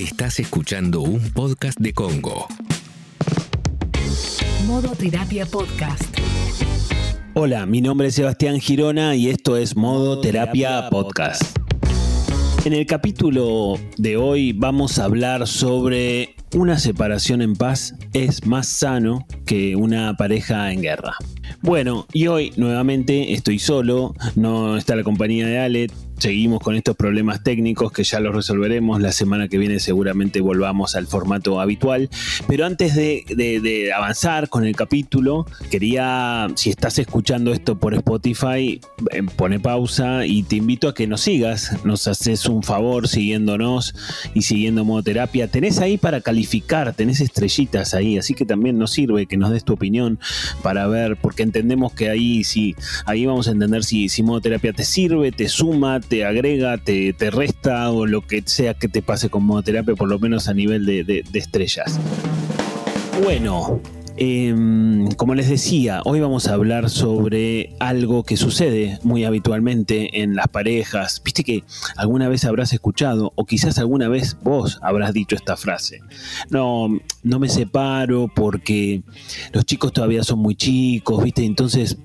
Estás escuchando un podcast de Congo. Modo Terapia Podcast. Hola, mi nombre es Sebastián Girona y esto es Modo Terapia Podcast. En el capítulo de hoy vamos a hablar sobre una separación en paz es más sano que una pareja en guerra. Bueno, y hoy nuevamente estoy solo, no está la compañía de Ale, seguimos con estos problemas técnicos que ya los resolveremos. La semana que viene seguramente volvamos al formato habitual. Pero antes de, avanzar con el capítulo, quería, si estás escuchando esto por Spotify, eh, pone pausa y te invito a que nos sigas. Nos haces un favor siguiéndonos y siguiendo modo terapia. Tenés ahí para calificar, tenés estrellitas ahí, así que también nos sirve que nos des tu opinión para ver, porque entendemos que ahí sí, ahí vamos a entender si, si modo terapia te sirve, te suma, te agrega, te, te, resta o lo que sea que te pase con modoterapia, por lo menos a nivel de, estrellas. Bueno, em, como les decía, hoy vamos a hablar sobre algo que sucede muy habitualmente en las parejas. Viste que alguna vez habrás escuchado, o quizás alguna vez vos habrás dicho esta frase. No, no me separo porque los chicos todavía son muy chicos, viste, entonces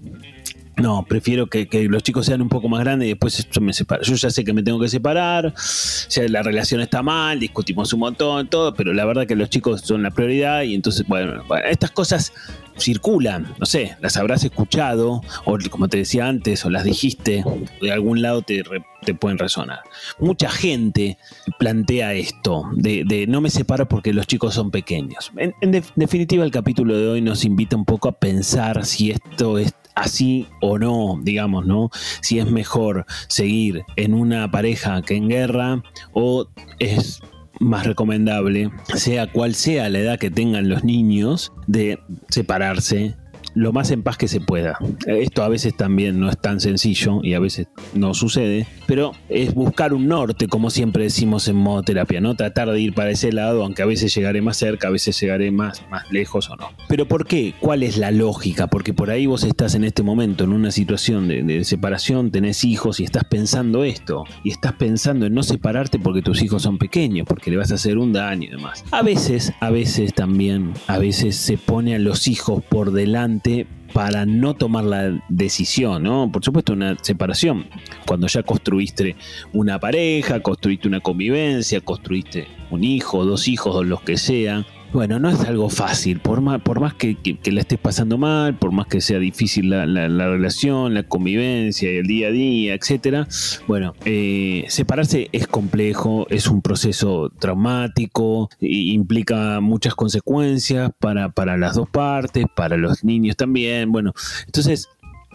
no, prefiero que, los chicos sean un poco más grandes y después yo me separo. Yo ya sé que me tengo que separar, sea, la relación está mal, discutimos un montón, todo, pero la verdad que los chicos son la prioridad y entonces, bueno, estas cosas circulan, no sé, las habrás escuchado, o como te decía antes, o las dijiste, de algún lado te, te pueden resonar. Mucha gente plantea esto, de, no me separo porque los chicos son pequeños. en definitiva, el capítulo de hoy nos invita un poco a pensar si esto es así o no, digamos, ¿no? Si es mejor seguir en una pareja que en guerra o es más recomendable, sea cual sea la edad que tengan los niños, de separarse lo más en paz que se pueda. Esto a veces también no es tan sencillo y a veces no sucede, pero es buscar un norte, como siempre decimos en modo terapia, ¿no? Tratar de ir para ese lado, aunque a veces llegaré más cerca, a veces llegaré más, más lejos o no. Pero ¿por qué? ¿Cuál es la lógica? Porque por ahí vos estás en este momento en una situación de, de separación, tenés hijos y estás pensando esto, y estás pensando en no separarte porque tus hijos son pequeños, porque le vas a hacer un daño y demás. A veces, a veces también, a veces se pone a los hijos por delante para no tomar la decisión, ¿no? Por supuesto, una separación. Cuando ya construiste una pareja, construiste una convivencia, construiste un hijo, dos hijos, o los que sea, bueno, no es algo fácil, por más, por más que, la estés pasando mal, por más que sea difícil la, relación, la convivencia, el día a día, etcétera. Bueno, eh, separarse es complejo, es un proceso traumático, implica muchas consecuencias para, para las dos partes, para los niños también. Bueno, entonces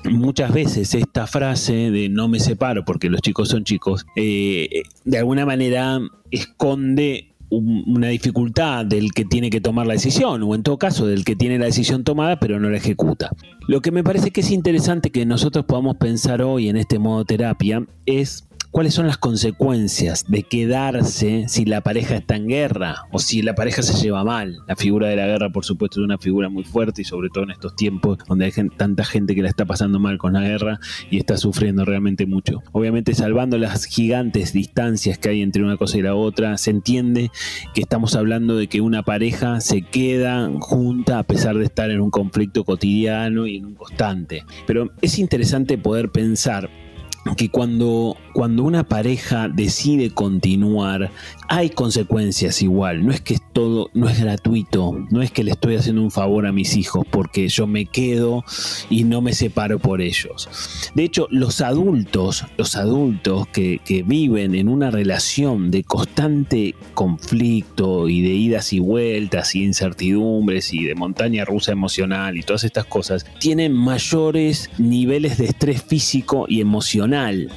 muchas veces esta frase de no me separo porque los chicos son chicos, eh, de alguna manera esconde una dificultad del que tiene que tomar la decisión, o en todo caso del que tiene la decisión tomada pero no la ejecuta. Lo que me parece que es interesante que nosotros podamos pensar hoy en este modo terapia es cuáles son las consecuencias de quedarse si la pareja está en guerra o si la pareja se lleva mal. La figura de la guerra, por supuesto, es una figura muy fuerte y sobre todo en estos tiempos donde hay tanta gente que la está pasando mal con la guerra y está sufriendo realmente mucho. Obviamente, salvando las gigantes distancias que hay entre una cosa y la otra, se entiende que estamos hablando de que una pareja se queda junta a pesar de estar en un conflicto cotidiano y en un constante. Pero es interesante poder pensar que cuando, cuando una pareja decide continuar, hay consecuencias igual. No es que todo, no es gratuito, no es que le estoy haciendo un favor a mis hijos porque yo me quedo y no me separo por ellos. De hecho, los adultos, los adultos que, que viven en una relación de constante conflicto y de idas y vueltas y incertidumbres y de montaña rusa emocional y todas estas cosas, tienen mayores niveles de estrés físico y emocional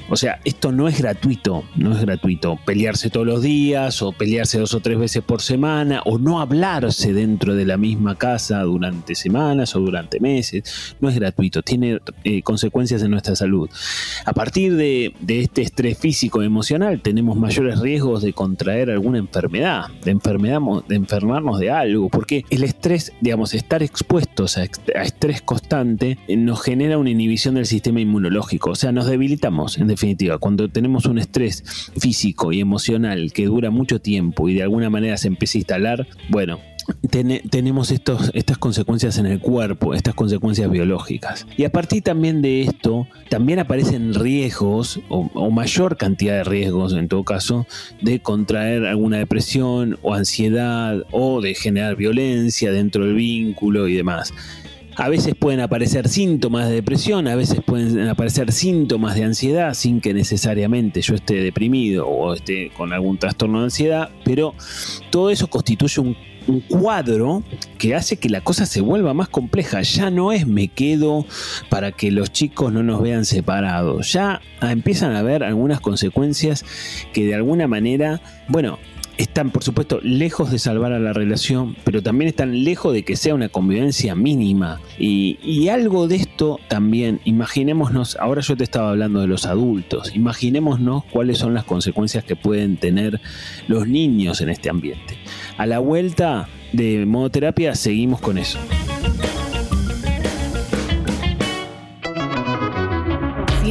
o sea, esto no es gratuito, no es gratuito. Pelearse todos los días o pelearse dos o tres veces por semana o no hablarse dentro de la misma casa durante semanas o durante meses. No es gratuito, tiene eh, consecuencias en nuestra salud. A partir de, este estrés físico y emocional tenemos mayores riesgos de contraer alguna enfermedad, de, enfermedad, de enfermarnos de algo, porque el estrés, digamos, estar expuestos a, estrés constante eh, nos genera una inhibición del sistema inmunológico, o sea, nos debilitamos en definitiva. Cuando tenemos un estrés físico y emocional que dura mucho tiempo y de alguna manera se empieza bueno, tenemos estos, estas consecuencias en el cuerpo, estas consecuencias biológicas. Y a partir también de esto, también aparecen riesgos, o, mayor cantidad de riesgos en todo caso, de contraer alguna depresión o ansiedad o de generar violencia dentro del vínculo y demás. A veces pueden aparecer síntomas de depresión, a veces pueden aparecer síntomas de ansiedad sin que necesariamente yo esté deprimido o esté con algún trastorno de ansiedad, pero todo eso constituye un, cuadro que hace que la cosa se vuelva más compleja. Ya no es me quedo para que los chicos no nos vean separados. Ya empiezan a haber algunas consecuencias que de alguna manera, bueno, están, por supuesto, lejos de salvar a la relación, pero también están lejos de que sea una convivencia mínima. Y, algo de esto también, imaginémonos, ahora yo te estaba hablando de los adultos, imaginémonos cuáles son las consecuencias que pueden tener los niños en este ambiente. A la vuelta de modoterapia seguimos con eso.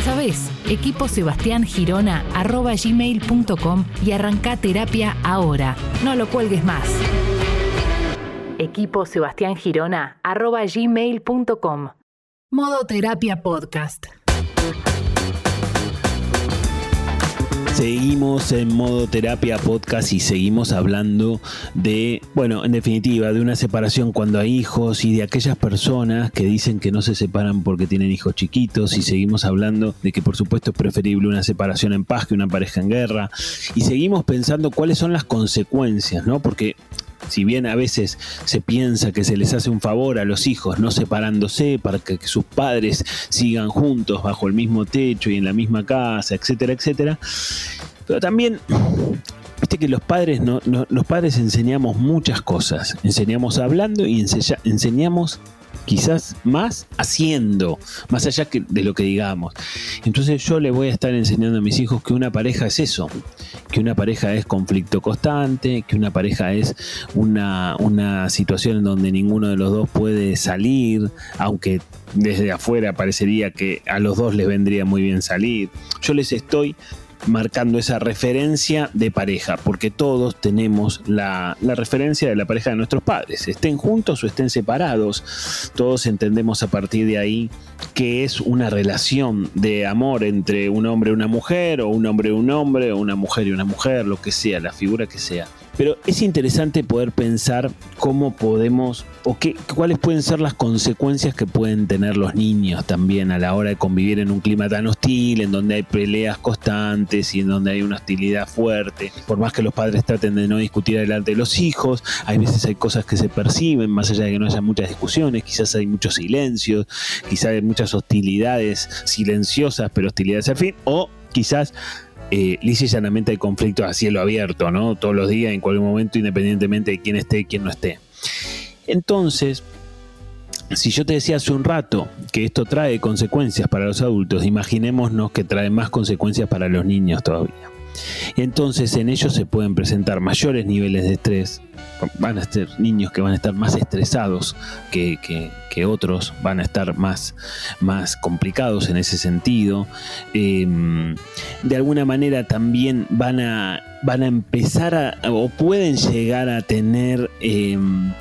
Ya sabes, equipo Sebastián Girona y arranca terapia ahora. No lo cuelgues más. Equipo Sebastián Girona arroba. Modo Terapia Podcast. Seguimos en modo terapia podcast y seguimos hablando de, bueno, en definitiva, de una separación cuando hay hijos y de aquellas personas que dicen que no se separan porque tienen hijos chiquitos y seguimos hablando de que por supuesto es preferible una separación en paz que una pareja en guerra y seguimos pensando cuáles son las consecuencias, ¿no? Porque si bien a veces se piensa que se les hace un favor a los hijos no separándose para que, sus padres sigan juntos bajo el mismo techo y en la misma casa, etcétera, etcétera, pero también que los padres no, los padres enseñamos muchas cosas, enseñamos hablando y enseñamos quizás más haciendo, más allá de lo que digamos. Entonces yo le voy a estar enseñando a mis hijos que una pareja es eso, que una pareja es conflicto constante, que una pareja es una, una situación en donde ninguno de los dos puede salir, aunque desde afuera parecería que a los dos les vendría muy bien salir. Yo les estoy marcando esa referencia de pareja, porque todos tenemos la, referencia de la pareja de nuestros padres, estén juntos o estén separados, todos entendemos a partir de ahí que es una relación de amor entre un hombre y una mujer, o un hombre y un hombre, o una mujer y una mujer, lo que sea, la figura que sea. Pero es interesante poder pensar cómo podemos o qué, cuáles pueden ser las consecuencias que pueden tener los niños también a la hora de convivir en un clima tan hostil, en donde hay peleas constantes y en donde hay una hostilidad fuerte. Por más que los padres traten de no discutir delante de los hijos, hay veces hay cosas que se perciben, más allá de que no haya muchas discusiones, quizás hay muchos silencios, quizás hay muchas hostilidades silenciosas, pero hostilidades al fin, o quizás eh, lisa y llanamente hay conflictos a cielo abierto, ¿no? Todos los días, en cualquier momento, independientemente de quién esté y quién no esté. Entonces, si yo te decía hace un rato que esto trae consecuencias para los adultos, imaginémonos que trae más consecuencias para los niños todavía. Entonces en ellos se pueden presentar mayores niveles de estrés, van a ser niños que van a estar más estresados que, otros, van a estar más, más complicados en ese sentido. Em, de alguna manera también van a, van a empezar a, o pueden llegar a tener... Em,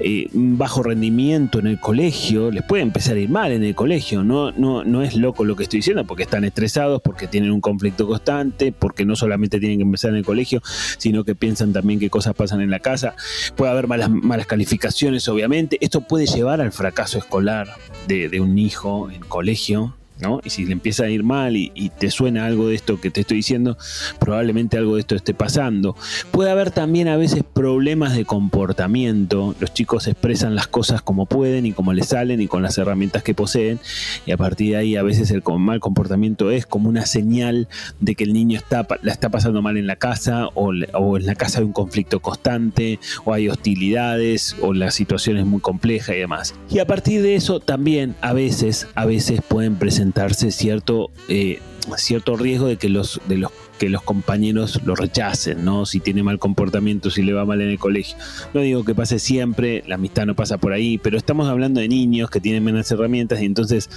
eh, bajo rendimiento en el colegio, les puede empezar a ir mal en el colegio. No, no, no es loco lo que estoy diciendo, porque están estresados, porque tienen un conflicto constante, porque no solamente tienen que empezar en el colegio, sino que piensan también qué cosas pasan en la casa. Puede haber malas, malas calificaciones, obviamente. Esto puede llevar al fracaso escolar de, de un hijo en colegio. ¿No? Y si le empieza a ir mal y, te suena algo de esto que te estoy diciendo, probablemente algo de esto esté pasando. Puede haber también a veces problemas de comportamiento. Los chicos expresan las cosas como pueden y como les salen y con las herramientas que poseen. Y a partir de ahí a veces el mal comportamiento es como una señal de que el niño está, la está pasando mal en la casa o, en la casa hay un conflicto constante o hay hostilidades o la situación es muy compleja y demás. Y a partir de eso también a veces, a veces pueden presentar cierto, eh, cierto riesgo de que los, de los que los compañeros lo rechacen, ¿no? Si tiene mal comportamiento, si le va mal en el colegio. No digo que pase siempre, la amistad no pasa por ahí, pero estamos hablando de niños que tienen menos herramientas y entonces,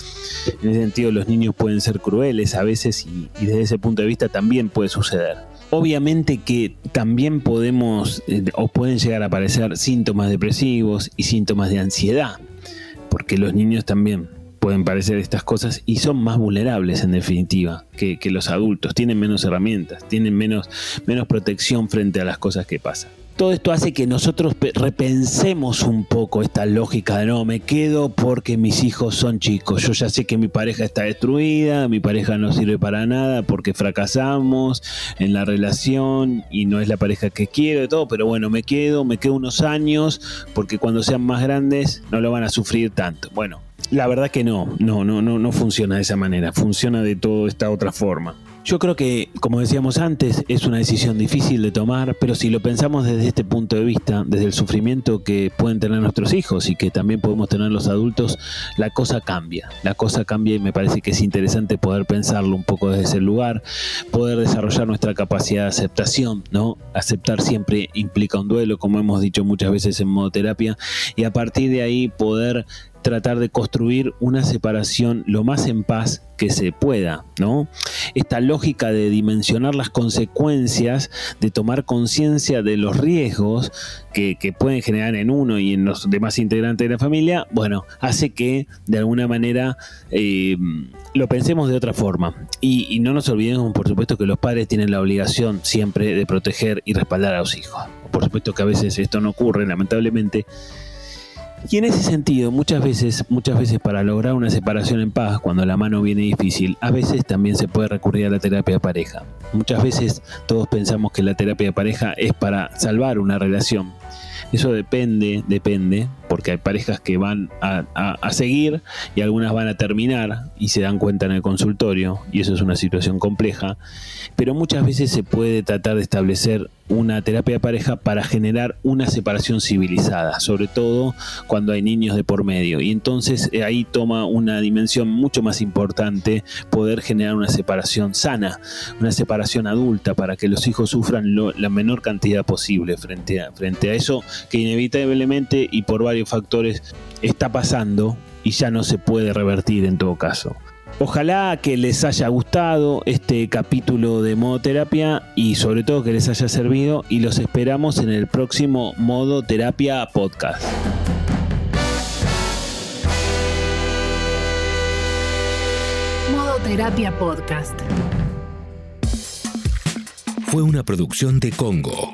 en ese sentido, los niños pueden ser crueles a veces y, y desde ese punto de vista también puede suceder. Obviamente que también podemos eh, o pueden llegar a aparecer síntomas depresivos y síntomas de ansiedad, porque los niños también pueden parecer estas cosas y son más vulnerables en definitiva que, los adultos, tienen menos herramientas, tienen menos, menos protección frente a las cosas que pasan. Todo esto hace que nosotros repensemos un poco esta lógica de no, me quedo porque mis hijos son chicos, yo ya sé que mi pareja está destruida, mi pareja no sirve para nada porque fracasamos en la relación y no es la pareja que quiero y todo, pero bueno, me quedo, me quedo unos años porque cuando sean más grandes no lo van a sufrir tanto. Bueno, la verdad que no, no, no, no, no funciona de esa manera, funciona de toda esta otra forma. Yo creo que, como decíamos antes, es una decisión difícil de tomar, pero si lo pensamos desde este punto de vista, desde el sufrimiento que pueden tener nuestros hijos y que también podemos tener los adultos, la cosa cambia. La cosa cambia y me parece que es interesante poder pensarlo un poco desde ese lugar, poder desarrollar nuestra capacidad de aceptación, ¿no? Aceptar siempre implica un duelo, como hemos dicho muchas veces en modo terapia, y a partir de ahí poder tratar de construir una separación lo más en paz que se pueda, ¿no? Esta lógica de dimensionar las consecuencias, de tomar conciencia de los riesgos que, pueden generar en uno y en los demás integrantes de la familia, bueno, hace que de alguna manera eh, lo pensemos de otra forma. Y, y no nos olvidemos, por supuesto, que los padres tienen la obligación siempre de proteger y respaldar a los hijos. Por supuesto que a veces esto no ocurre, lamentablemente, y en ese sentido, muchas veces, muchas veces para lograr una separación en paz, cuando la mano viene difícil, a veces también se puede recurrir a la terapia de pareja. Muchas veces todos pensamos que la terapia de pareja es para salvar una relación. Eso depende, depende, porque hay parejas que van a, seguir y algunas van a terminar y se dan cuenta en el consultorio, y eso es una situación compleja, pero muchas veces se puede tratar de establecer una terapia de pareja para generar una separación civilizada, sobre todo cuando hay niños de por medio. Y entonces eh, ahí toma una dimensión mucho más importante poder generar una separación sana, una separación adulta para que los hijos sufran la menor cantidad posible frente a, frente a eso que inevitablemente y por varios factores está pasando y ya no se puede revertir en todo caso. Ojalá que les haya gustado este capítulo de Modo Terapia y sobre todo que les haya servido y los esperamos en el próximo Modo Terapia Podcast. Modo Terapia Podcast. Fue una producción de Congo.